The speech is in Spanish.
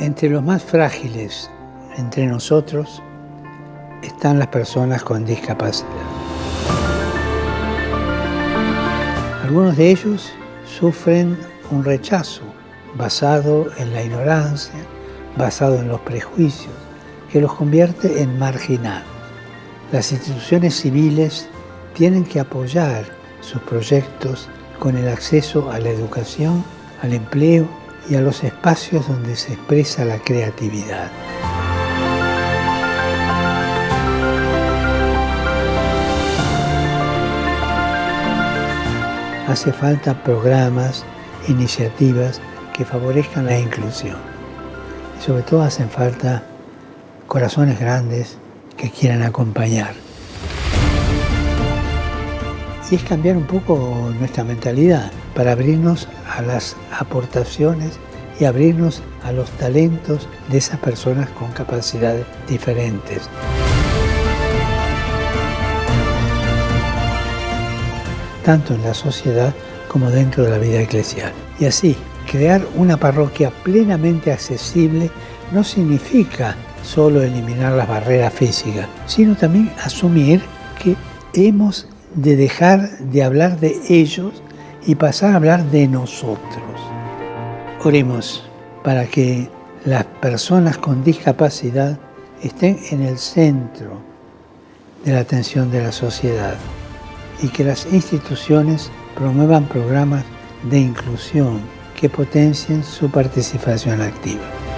Entre los más frágiles entre nosotros están las personas con discapacidad. Algunos de ellos sufren un rechazo basado en la ignorancia, basado en los prejuicios, que los convierte en marginados. Las instituciones civiles tienen que apoyar sus proyectos con el acceso a la educación, al empleo y a los espacios donde se expresa la creatividad. Hace falta programas, iniciativas que favorezcan la inclusión. Y sobre todo hacen falta corazones grandes que quieran acompañar. Y es cambiar un poco nuestra mentalidad para abrirnos a las aportaciones y abrirnos a los talentos de esas personas con capacidades diferentes. tanto en la sociedad como dentro de la vida eclesial. Y así, crear una parroquia plenamente accesible no significa solo eliminar las barreras físicas, sino también asumir que hemos de dejar de hablar de ellos y pasar a hablar de nosotros. Oremos para que las personas con discapacidad estén en el centro de la atención de la sociedad y que las instituciones promuevan programas de inclusión que potencien su participación activa.